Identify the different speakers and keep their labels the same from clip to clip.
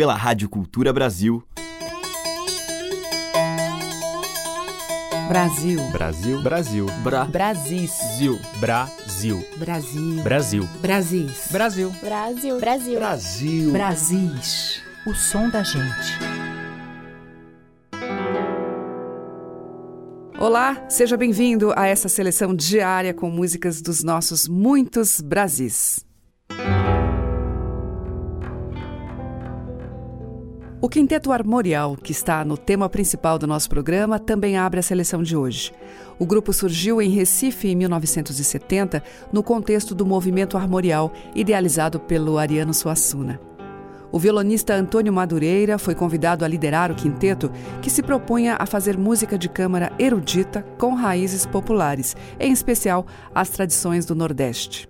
Speaker 1: pela Rádio Cultura Brasil.
Speaker 2: Brasil.
Speaker 3: Brasil. Brasil.
Speaker 4: Bra.
Speaker 2: Brasis.
Speaker 4: Zil.
Speaker 3: Brasil.
Speaker 2: Brasil.
Speaker 3: Brasil.
Speaker 2: Brasis.
Speaker 3: Brasil.
Speaker 5: Brasil. Brasil.
Speaker 6: Brasil.
Speaker 2: Brasis. O som da gente.
Speaker 7: Olá, seja bem-vindo a essa seleção diária com músicas dos nossos muitos Brasis. O Quinteto Armorial, que está no tema principal do nosso programa, também abre a seleção de hoje. O grupo surgiu em Recife em 1970, no contexto do movimento armorial idealizado pelo Ariano Suassuna. O violonista Antônio Madureira foi convidado a liderar o quinteto, que se propunha a fazer música de câmara erudita com raízes populares, em especial as tradições do Nordeste.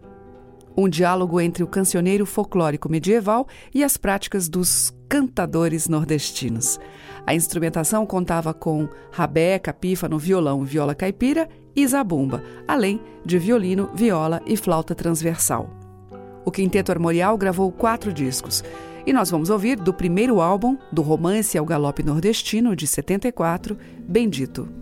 Speaker 7: Um diálogo entre o cancioneiro folclórico medieval e as práticas dos cantadores nordestinos. A instrumentação contava com rabeca, pífano, violão, viola caipira e zabumba, além de violino, viola e flauta transversal. O Quinteto Armorial gravou quatro discos. E nós vamos ouvir do primeiro álbum, do Romance ao Galope Nordestino, de 74, Bendito.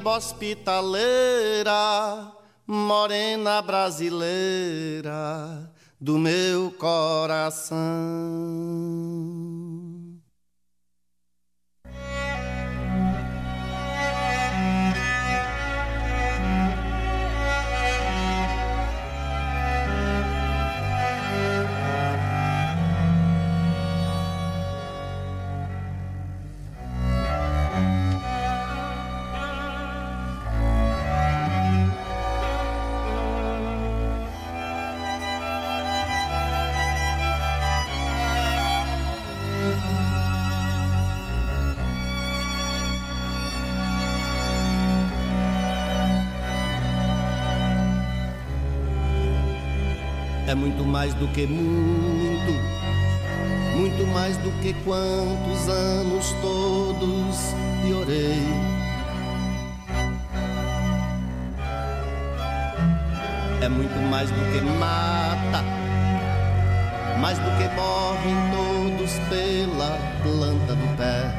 Speaker 4: Paraíba hospitaleira, morena brasileira do meu coração. É muito mais do que muito, muito mais do que quantos anos todos lhe orei. É muito mais do que mata, mais do que morrem todos pela planta do pé.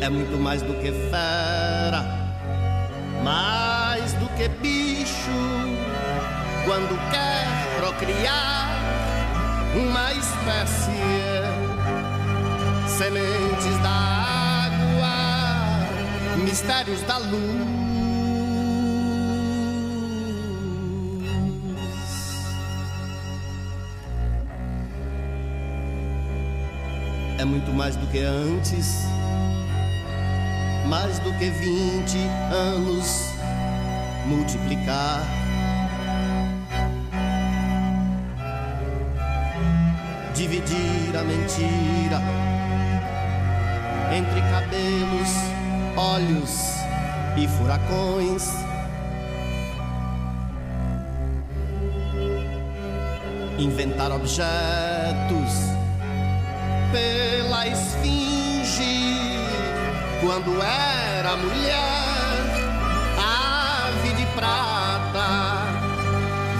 Speaker 4: É muito mais do que fera, mais que bicho, quando quer procriar uma espécie, sementes da água, mistérios da luz. É muito mais do que antes, mais do que vinte anos multiplicar. Dividir a mentira entre cabelos, olhos e furacões. Inventar objetos pela esfinge quando era mulher prata,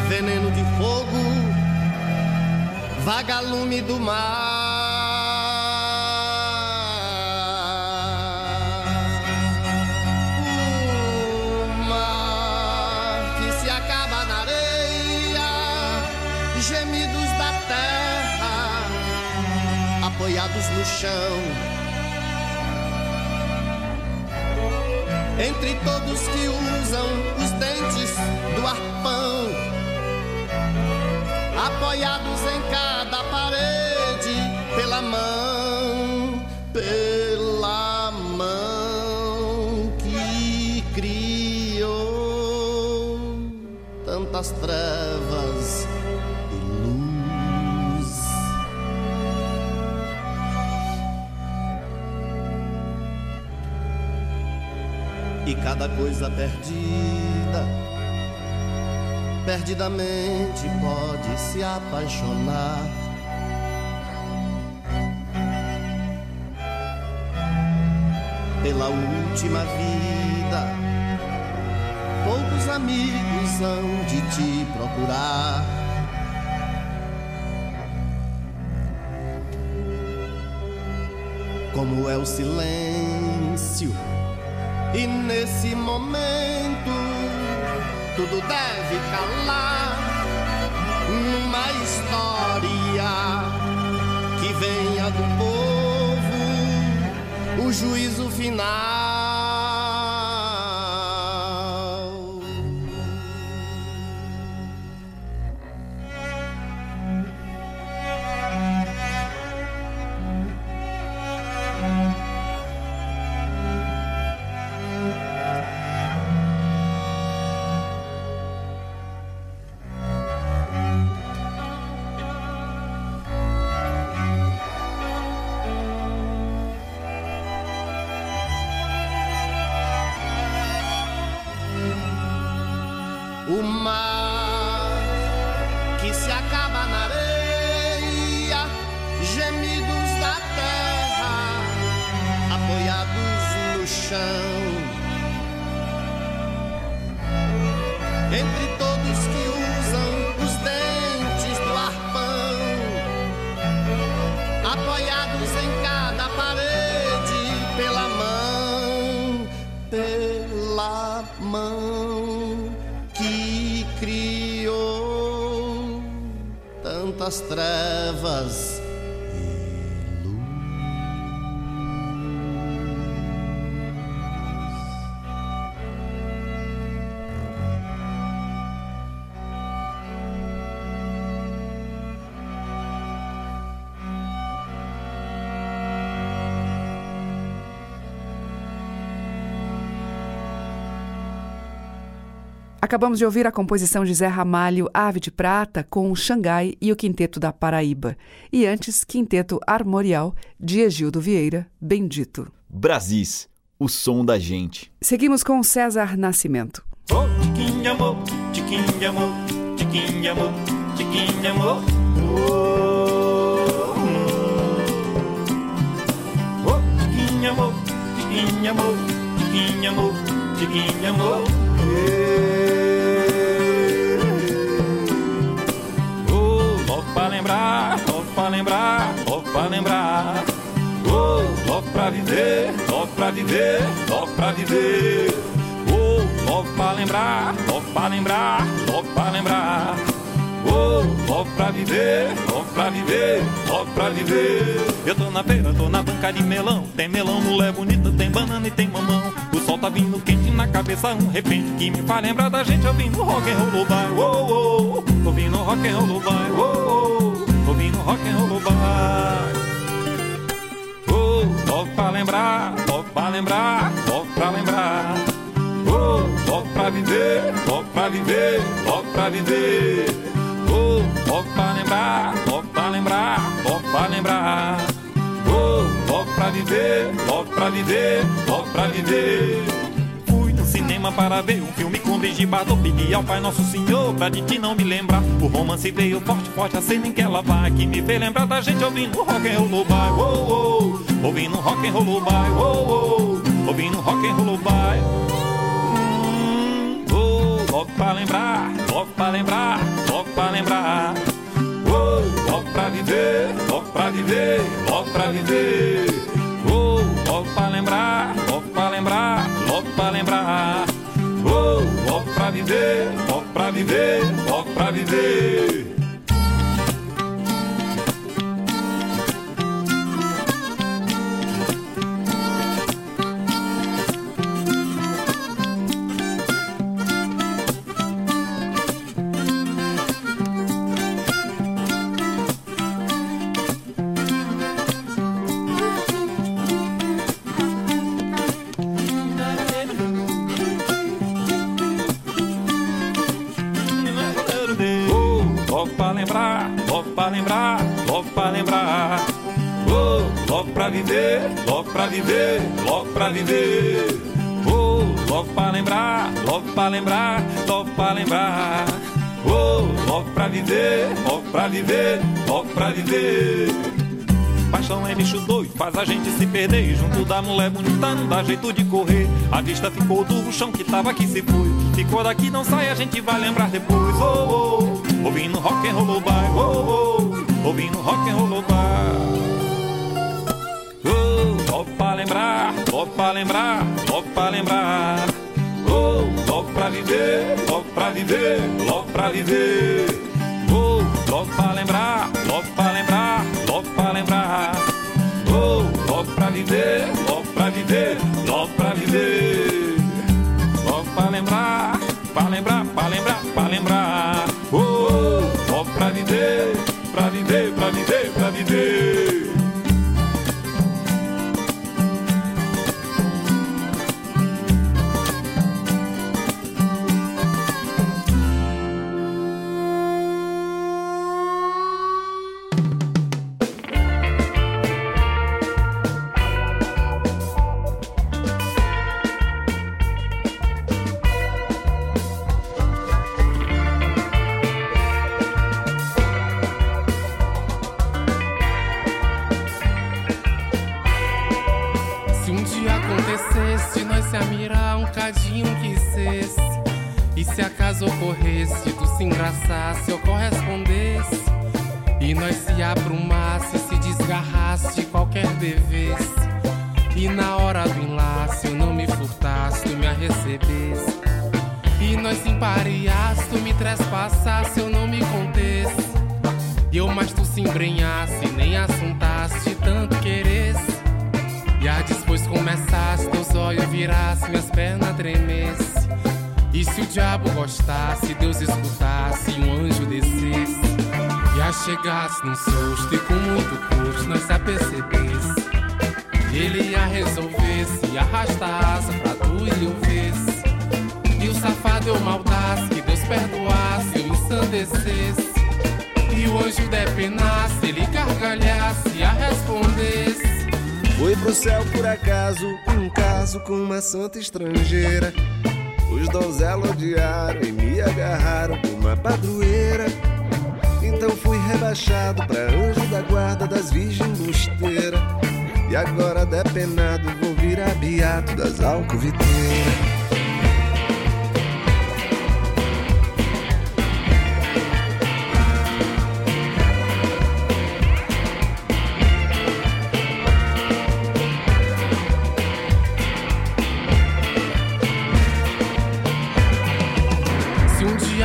Speaker 4: veneno de fogo, vagalume do mar. O mar que se acaba na areia, gemidos da terra, apoiados no chão entre todos que usam apoiados em cada parede pela mão, pela mão que criou tantas trevas e cada coisa perdida, perdidamente pode se apaixonar. Pela última vida, poucos amigos hão de te procurar. Como é o silêncio e nesse momento tudo deve calar numa história que venha do povo o juízo final.
Speaker 7: Acabamos de ouvir a composição de Zé Ramalho, Ave de Prata, com o Xangai e o Quinteto da Paraíba. E antes, Quinteto Armorial, de Egildo Vieira, Bendito.
Speaker 1: Brasis, o som da gente.
Speaker 7: Seguimos com César Nascimento.
Speaker 5: Oh. Oh, oh, tiquinho amor, tiquinho amor, tiquinho amor. Oh, lembrar, logo pra lembrar, logo pra lembrar. Oh, logo pra viver, logo pra viver, logo pra viver. Oh, logo pra lembrar, logo pra lembrar, logo pra lembrar. Oh, logo pra viver, logo pra viver, logo pra viver. Eu tô na feira, tô na banca de melão. Tem melão, mulher bonita, tem banana e tem mamão. O sol tá vindo quente na cabeça, um repente que me faz lembrar da gente ouvindo rock and roll vai. Oh, oh, ouvindo rock and roll vai. Oh, oh, ouvindo rock and roll. Oh, pra lembrar, logo pra lembrar, logo pra lembrar. Oh, logo pra viver, logo pra viver, logo pra viver. Oh, logo pra lembrar, logo pra lembrar, logo pra lembrar. Oh, logo pra viver, logo pra viver, logo pra viver. Cinema para ver um filme com Brigitte Bardot Pedi ao Pai Nosso Senhor pra de ti não me lembrar. O romance veio forte, forte, a cena em que ela vai Que me fez lembrar da gente ouvindo rock and roll bar oh, oh, Ouvindo rock and roll bar oh, oh, Ouvindo rock and roll bar hum, oh, Logo pra lembrar, logo pra lembrar, logo pra lembrar. Oh, Logo pra viver, logo pra viver, logo pra viver. Oh, Logo pra lembrar, logo pra lembrar, logo pra lembrar pra viver, logo pra viver, logo pra viver viver. Oh, logo pra lembrar, logo pra lembrar, logo pra lembrar. Oh, logo pra viver, logo pra viver, logo pra viver. Paixão é bicho doido, faz a gente se perder. Junto da mulher bonita não dá jeito de correr. A vista ficou do chão que tava aqui se foi. Ficou daqui, não sai, a gente vai lembrar depois. Oh, oh, ouvindo rock and roll by. Oh, oh, ouvindo rock and roll by. Oh, lembrar, logo pra lembrar, logo pra lembrar. Oh, logo pra viver, logo pra viver, logo pra viver. Oh, logo pra lembrar, logo pra lembrar, logo pra lembrar. Oh, logo pra viver, logo pra viver, logo pra viver. Logo pra lembrar, pra lembrar, pra lembrar, pra lembrar.
Speaker 6: Chegasse num susto e com muito custo nós se apercebesse. Ele ia resolver se arrasta a asa pra tu e eu vesse. E o safado eu maldasse, que Deus perdoasse, eu ensandecesse. E o anjo depenasse, ele gargalhasse e a respondesse.
Speaker 8: Fui pro céu por acaso, um caso com uma santa estrangeira. Os donzelos odiaram e me agarraram com uma padroeira. Rebaixado pra anjo da guarda das virgens busteiras. E agora depenado vou virar beato das alcoviteiras.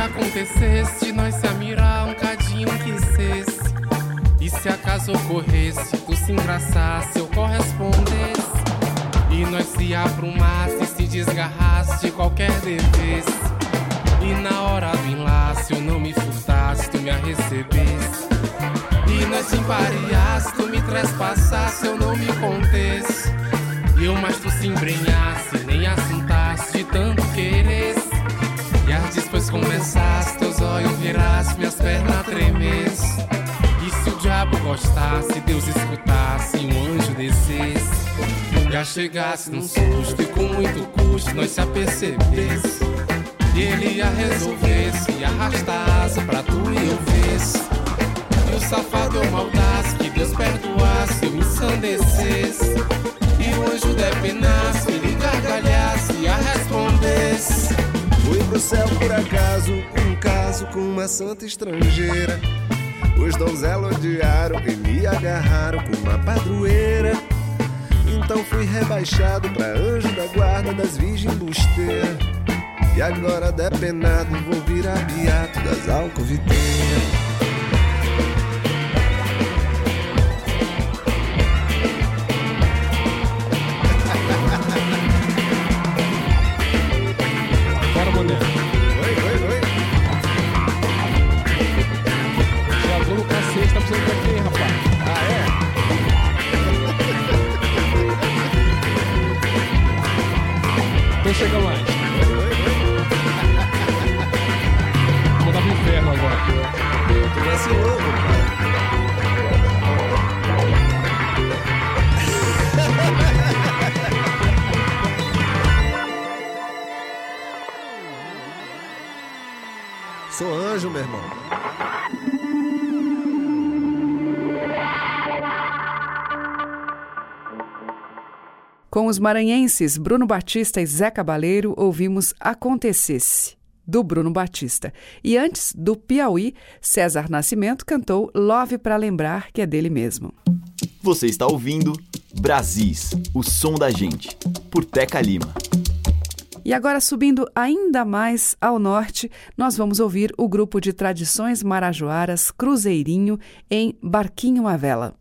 Speaker 6: Acontecesse, nós se amirar um cadinho que cesse. E se acaso ocorresse, tu se engraçasse, eu correspondesse. E nós se aprumasse, se desgarrasse de qualquer devesse. E na hora do enlace, eu não me furtasse, tu me a recebesse. E nós se empariasse, tu me trespassasse, eu não me contesse. E eu mais tu se embrenhasse, nem assuntasse de tanto queresse. E as depois começasse, teus olhos virasse, minhas pernas tremesse. E se o diabo gostasse, Deus escutasse, um anjo descesse. Já chegasse num susto e com muito custo nós se apercebesse. E ele ia resolvesse e arrastar a asa pra tu e eu vesse. E o safado eu maldasse, que Deus perdoasse, eu ensandecesse. E o anjo depenasse, ele gargalhasse e a respondesse.
Speaker 8: Fui pro céu por acaso, um caso com uma santa estrangeira. Os donzelos odiaram e me agarraram com uma padroeira. Então fui rebaixado pra anjo da guarda das virgens busteiras. E agora depenado vou virar beato das alcoviteiras.
Speaker 3: Chega mais. Vou mandar pro inferno agora.
Speaker 8: Tu vacilou, cara. Sou anjo, meu irmão.
Speaker 7: Com os maranhenses Bruno Batista e Zé Cabaleiro, ouvimos Acontecesse, do Bruno Batista. E antes, do Piauí, César Nascimento cantou Love para Lembrar, que é dele mesmo.
Speaker 1: Você está ouvindo Brasis, o som da gente, por Teca Lima.
Speaker 7: E agora, subindo ainda mais ao norte, nós vamos ouvir o grupo de tradições marajoaras Cruzeirinho em Barquinho à Vela.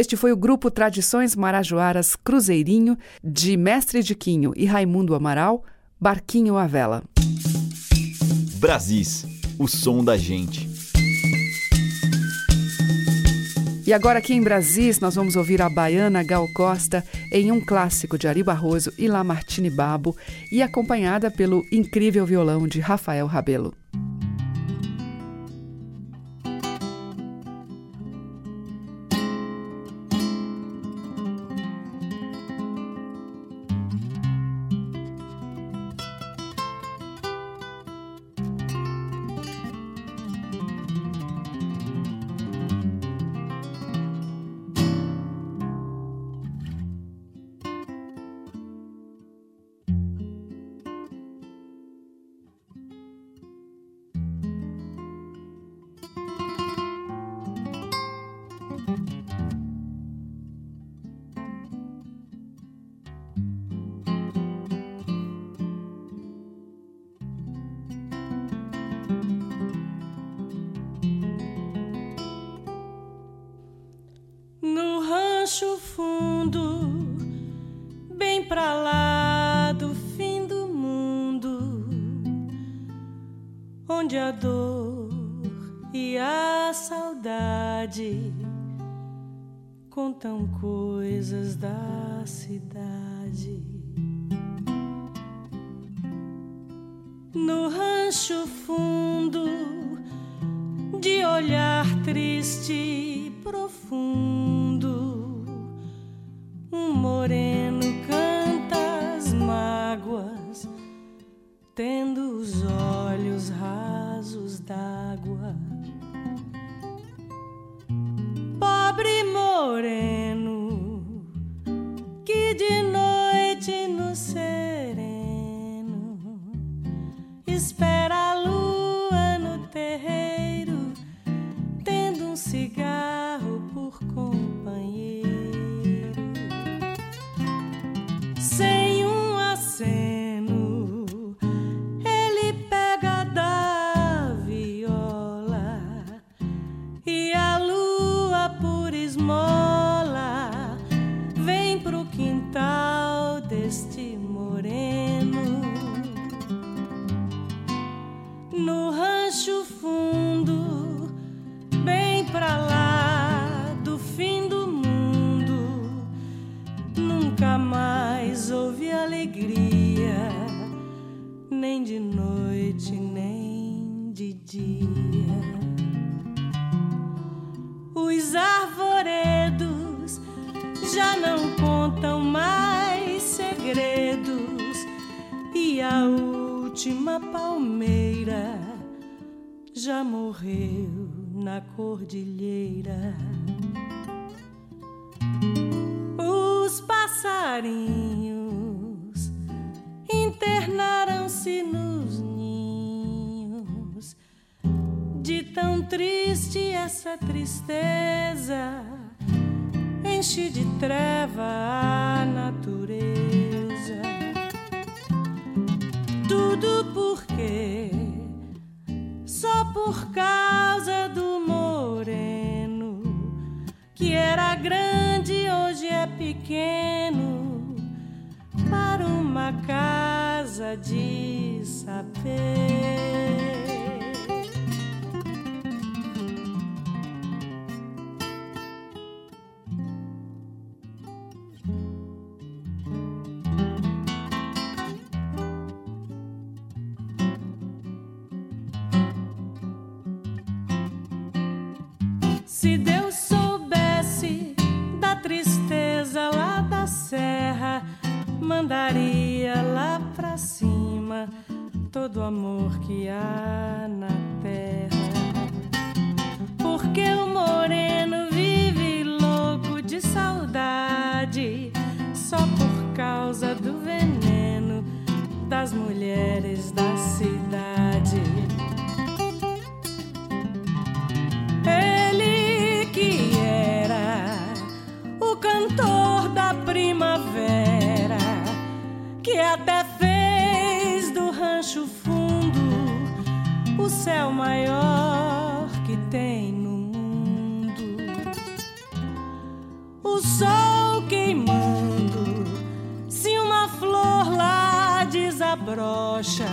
Speaker 7: Este foi o grupo Tradições Marajoaras Cruzeirinho, de Mestre Diquinho e Raimundo Amaral, Barquinho à Vela.
Speaker 1: Brasis, o som da gente.
Speaker 7: E agora aqui em Brasis nós vamos ouvir a baiana Gal Costa em um clássico de Ari Barroso e Lamartine Babo e acompanhada pelo incrível violão de Rafael Rabelo.
Speaker 9: Contam coisas da cidade. No rancho fundo, de olhar triste Porque só por causa do moreno que era grande hoje é pequeno para uma casa de saber. Todo o amor que há céu maior que tem no mundo. o sol queimando, se uma flor lá desabrocha,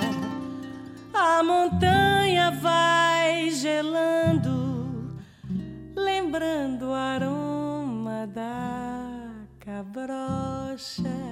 Speaker 9: a montanha vai gelando, lembrando o aroma da cabrocha.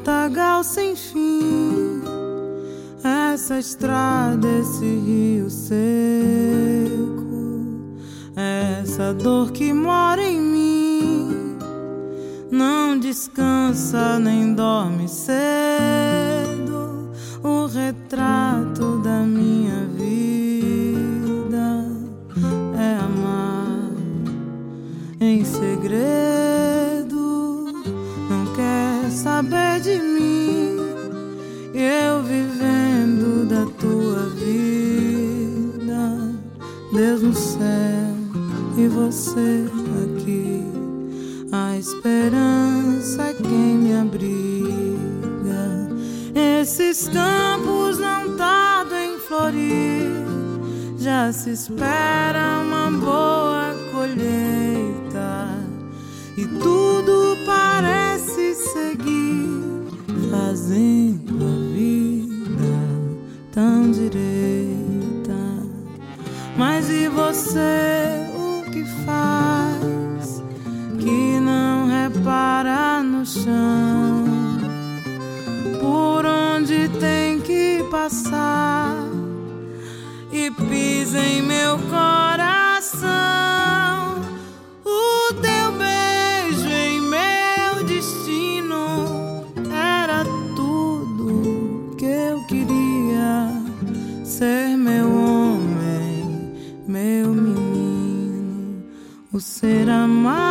Speaker 10: Matagal sem fim, essa estrada, esse rio seco, esperança é quem me abriga. Esses campos não tardam em florir. Já se espera uma boa colheita. E tudo parece seguir, fazendo a vida tão direita. Mas e você, o que faz? parar no chão. Por onde tem que passar e pisa em meu coração. O teu beijo em meu destino era tudo que eu queria ser meu homem, meu menino, o ser amado.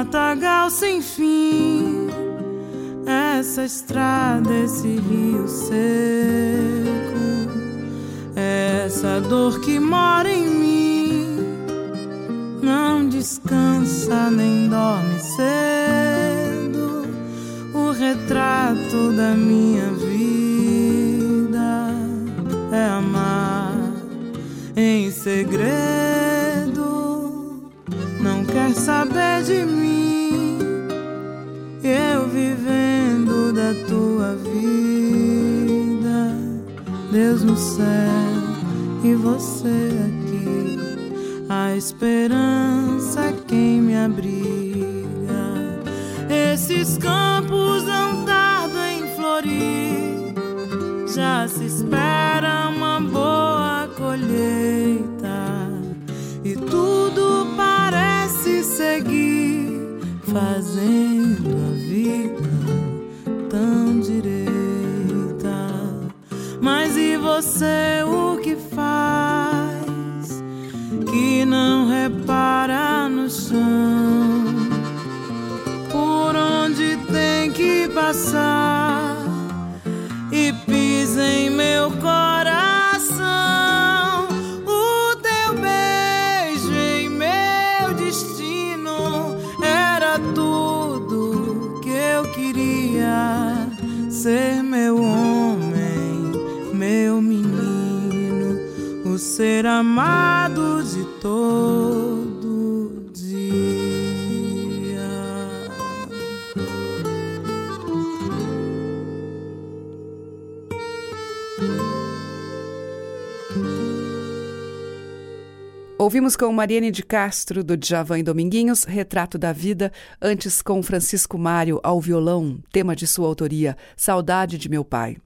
Speaker 10: Matagal sem fim, essa estrada, esse rio seco, essa dor que mora em mim, não descansa nem dorme cedo. O retrato da minha vida é amar em segredo, não quer saber de mim. No céu e você aqui. A esperança é quem me abriga. Esses campos tardam em florir. Já se espera você
Speaker 7: Ouvimos com Mariane de Castro, do Djavan e Dominguinhos, Retrato da Vida, antes com Francisco Mário ao violão, tema de sua autoria, Saudade de Meu Pai.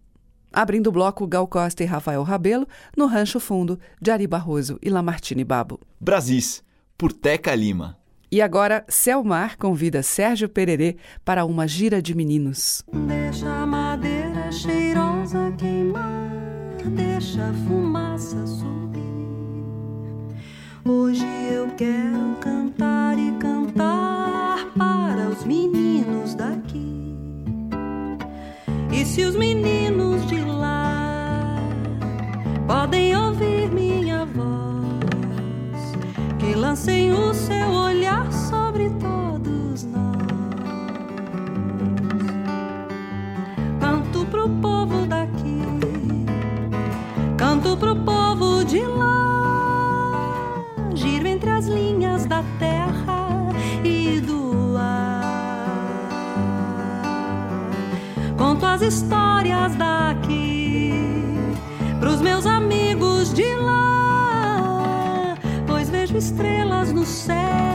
Speaker 7: Abrindo o bloco, Gal Costa e Rafael Rabelo, no Rancho Fundo, de Ari Barroso e Lamartine Babo.
Speaker 1: Brasis, por Teca Lima.
Speaker 7: E agora, Selmar convida Sérgio Pererê para uma gira de meninos.
Speaker 11: Deixa a madeira cheirosa queimar, deixa a fumaça. Hoje eu quero cantar e cantar para os meninos daqui. E se os meninos de lá podem ouvir minha voz, que lancem o seu olhar sobre todos nós. Canto pro povo daqui, canto pro povo histórias daqui pros meus amigos de lá, pois vejo estrelas no céu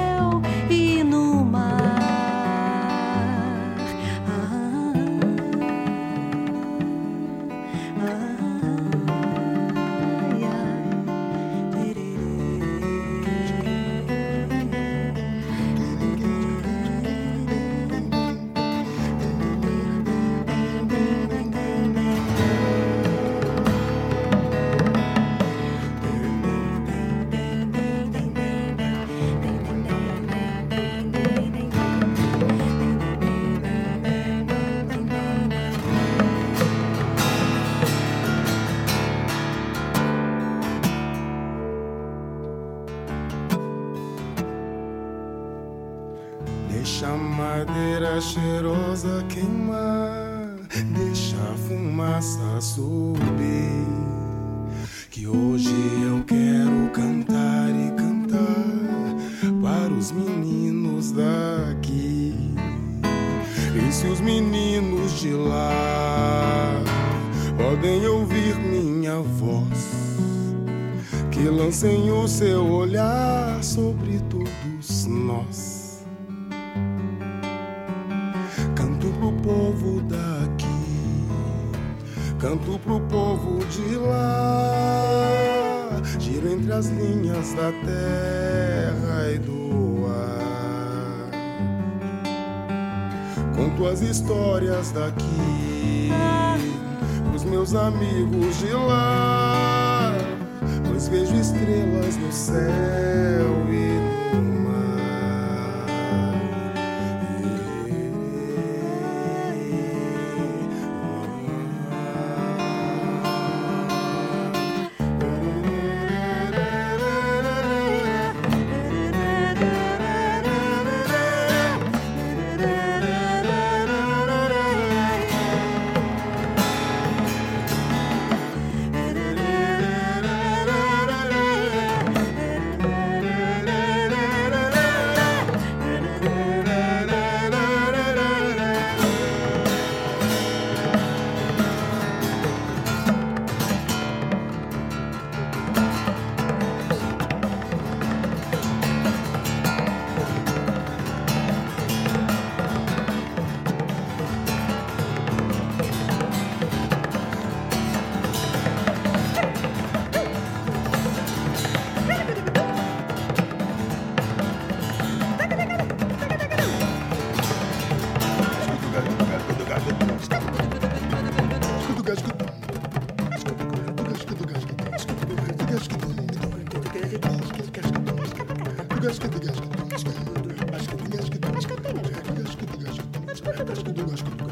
Speaker 12: podem ouvir minha voz, que lancem o seu olhar sobre todos nós. Canto pro povo daqui, canto pro povo de lá, giro entre as linhas da terra e do ar. Conto as histórias daqui os meus amigos de lá, pois vejo estrelas no céu.
Speaker 13: Escuta, escuta, escuta.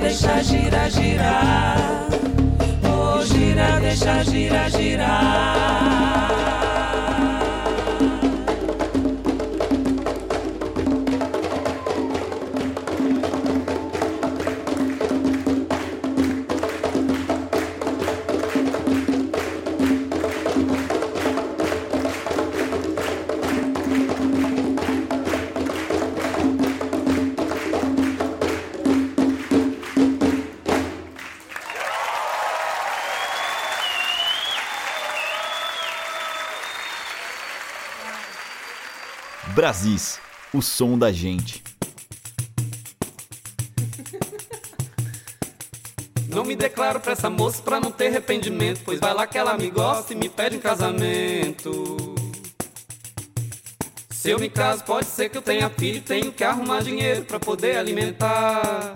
Speaker 13: deixa girar, girar. Oh, gira, deixa girar, girar.
Speaker 1: Brasis, o som da gente.
Speaker 5: Não me declaro pra essa moça pra não ter arrependimento. Pois vai lá que ela me gosta e me pede em casamento. Se eu me caso, pode ser que eu tenha filho e tenho que arrumar dinheiro pra poder alimentar.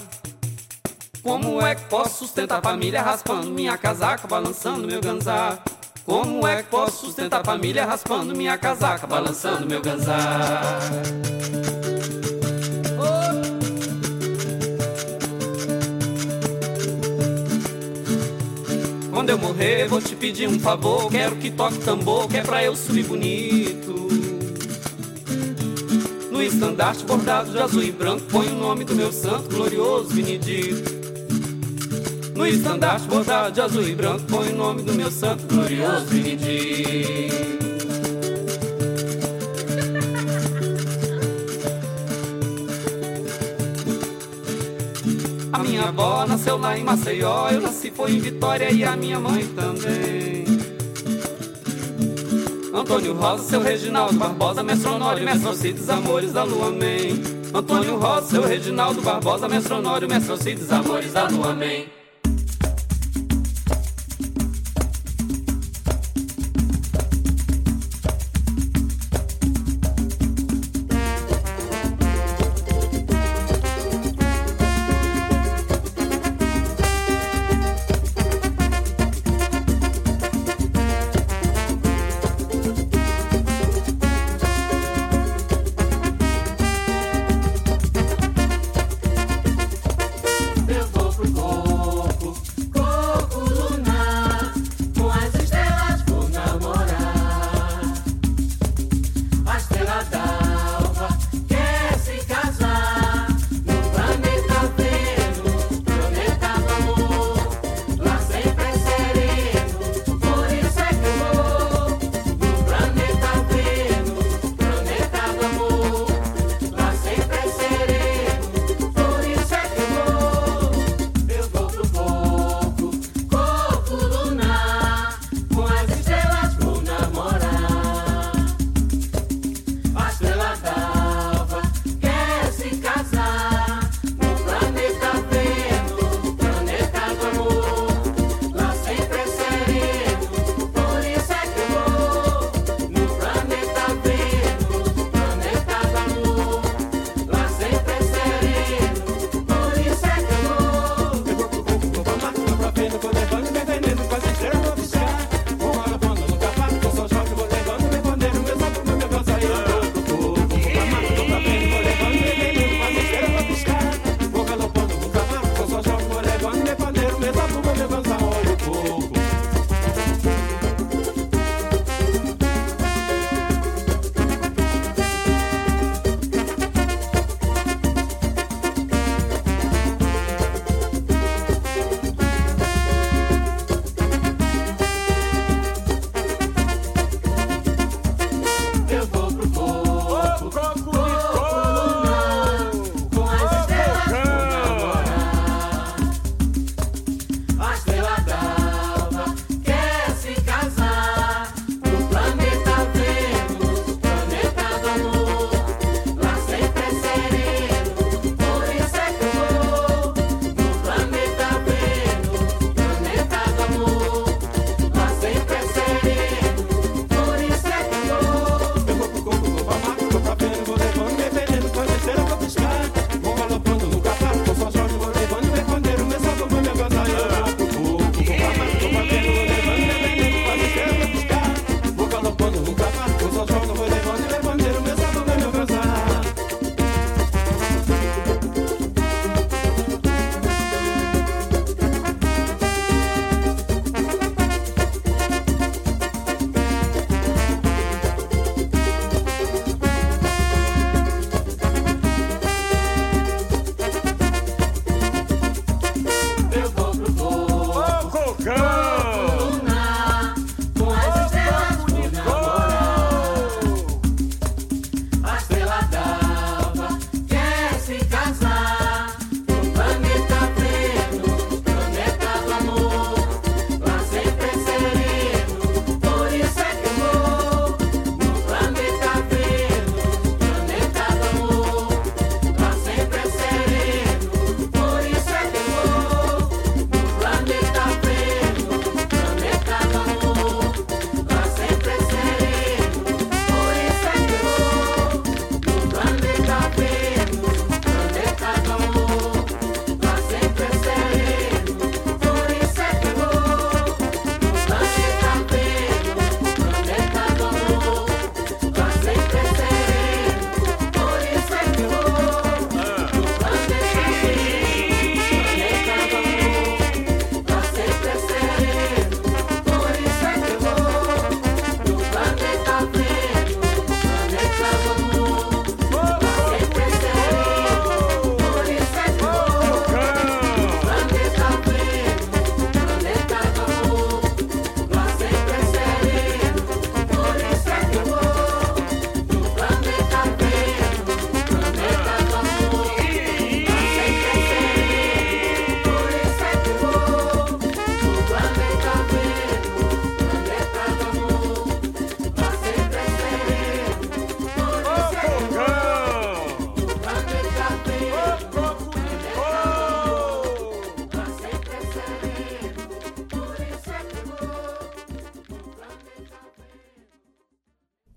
Speaker 5: Como é que posso sustentar a família raspando minha casaca, balançando meu ganzar? Como é que posso sustentar a família raspando minha casaca, balançando meu ganzar? Quando eu morrer, vou te pedir um favor. Quero que toque tambor, que é pra eu subir bonito. No estandarte bordado de azul e branco, põe o nome do meu santo, glorioso Benedito. No estandarte bordado de azul e branco Põe o nome do meu santo glorioso Benedito A minha avó nasceu lá em Maceió Eu nasci foi em Vitória e a minha mãe também. Antônio Rosa, seu Reginaldo Barbosa Mestre Alcides, Amores da Lua, Amém. Antônio Rosa, seu Reginaldo Barbosa Mestre Alcides, Amores da Lua, Amém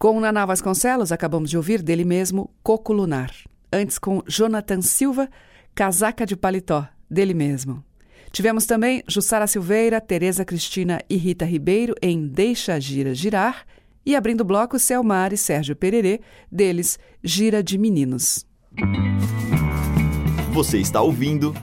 Speaker 7: Com Naná Vasconcelos, acabamos de ouvir dele mesmo Coco Lunar. Antes, com Jonathan Silva, Casaca de Paletó, dele mesmo. Tivemos também Jussara Silveira, Tereza Cristina e Rita Ribeiro em Deixa a Gira Girar. E abrindo o bloco, Selmar e Sérgio Pererê, deles Gira de Meninos.
Speaker 1: Você está ouvindo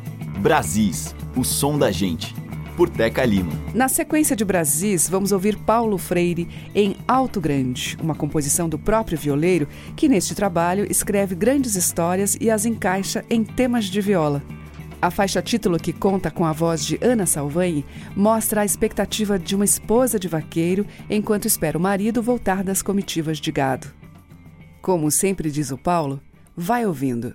Speaker 1: Brasis, o som da gente, por Teca Lima.
Speaker 7: Na sequência de Brasis, vamos ouvir Paulo Freire em Alto Grande, uma composição do próprio violeiro que, neste trabalho, escreve grandes histórias e as encaixa em temas de viola. A faixa título, que conta com a voz de Ana Salvani, mostra a expectativa de uma esposa de vaqueiro enquanto espera o marido voltar das comitivas de gado. Como sempre diz o Paulo, vai ouvindo.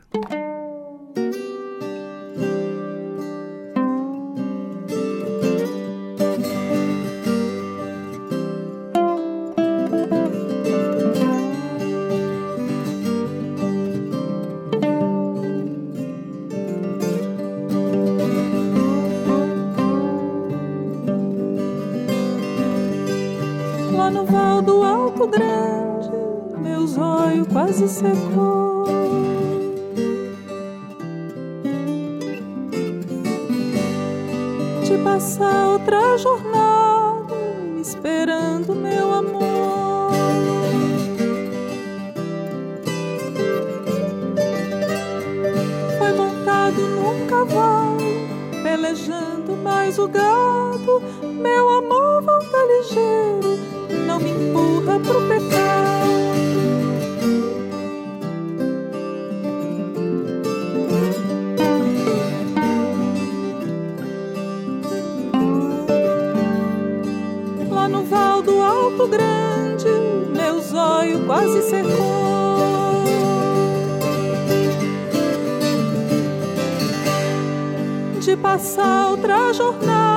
Speaker 14: Jornada,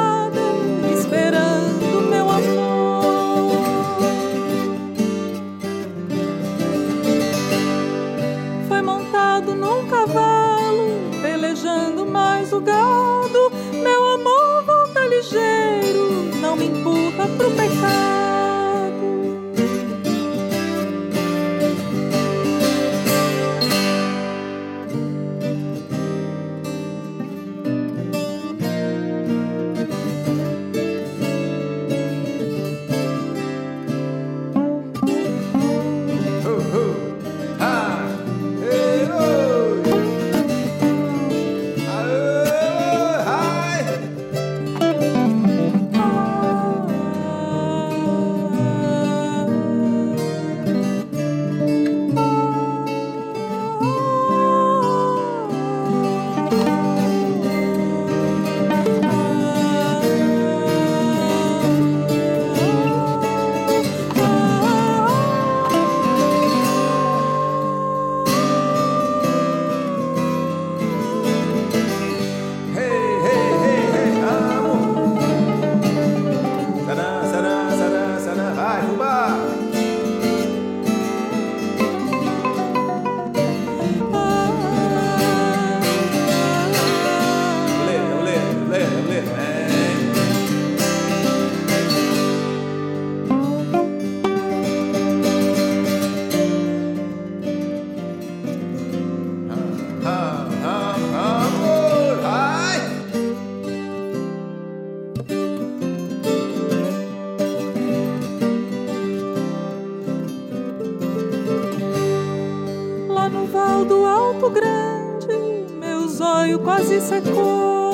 Speaker 14: No val do Alto Grande, meu zóio quase secou.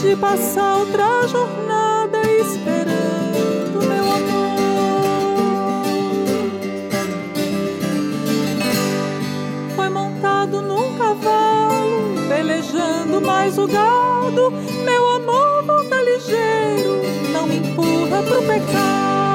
Speaker 14: De passar outra jornada esperando meu amor. Foi montado num cavalo, pelejando mais o gado. Meu amor volta ligeiro, não me empurra pro pecado.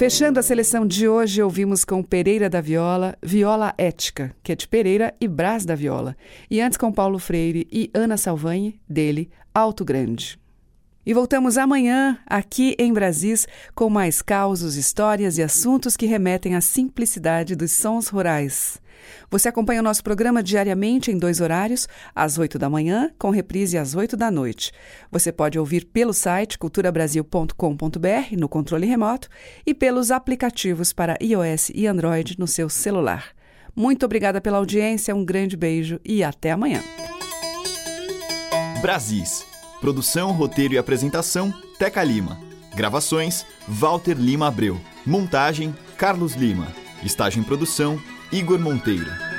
Speaker 7: Fechando a seleção de hoje, ouvimos com Pereira da Viola, Viola Ética, que é de Pereira e Brás da Viola. E antes com Paulo Freire e Ana Salvanhe, dele, Alto Grande. E voltamos amanhã, aqui em Brasis, com mais causos, histórias e assuntos que remetem à simplicidade dos sons rurais. Você acompanha o nosso programa diariamente em dois horários, às 8 da manhã, com reprise às 8 da noite. Você pode ouvir pelo site culturabrasil.com.br no controle remoto e pelos aplicativos para iOS e Android no seu celular. Muito obrigada pela audiência, um grande beijo e até amanhã.
Speaker 1: Brasis. Produção, roteiro e apresentação: Teca Lima. Gravações: Walter Lima Abreu. Montagem: Carlos Lima. Estágio em produção: Igor Monteiro.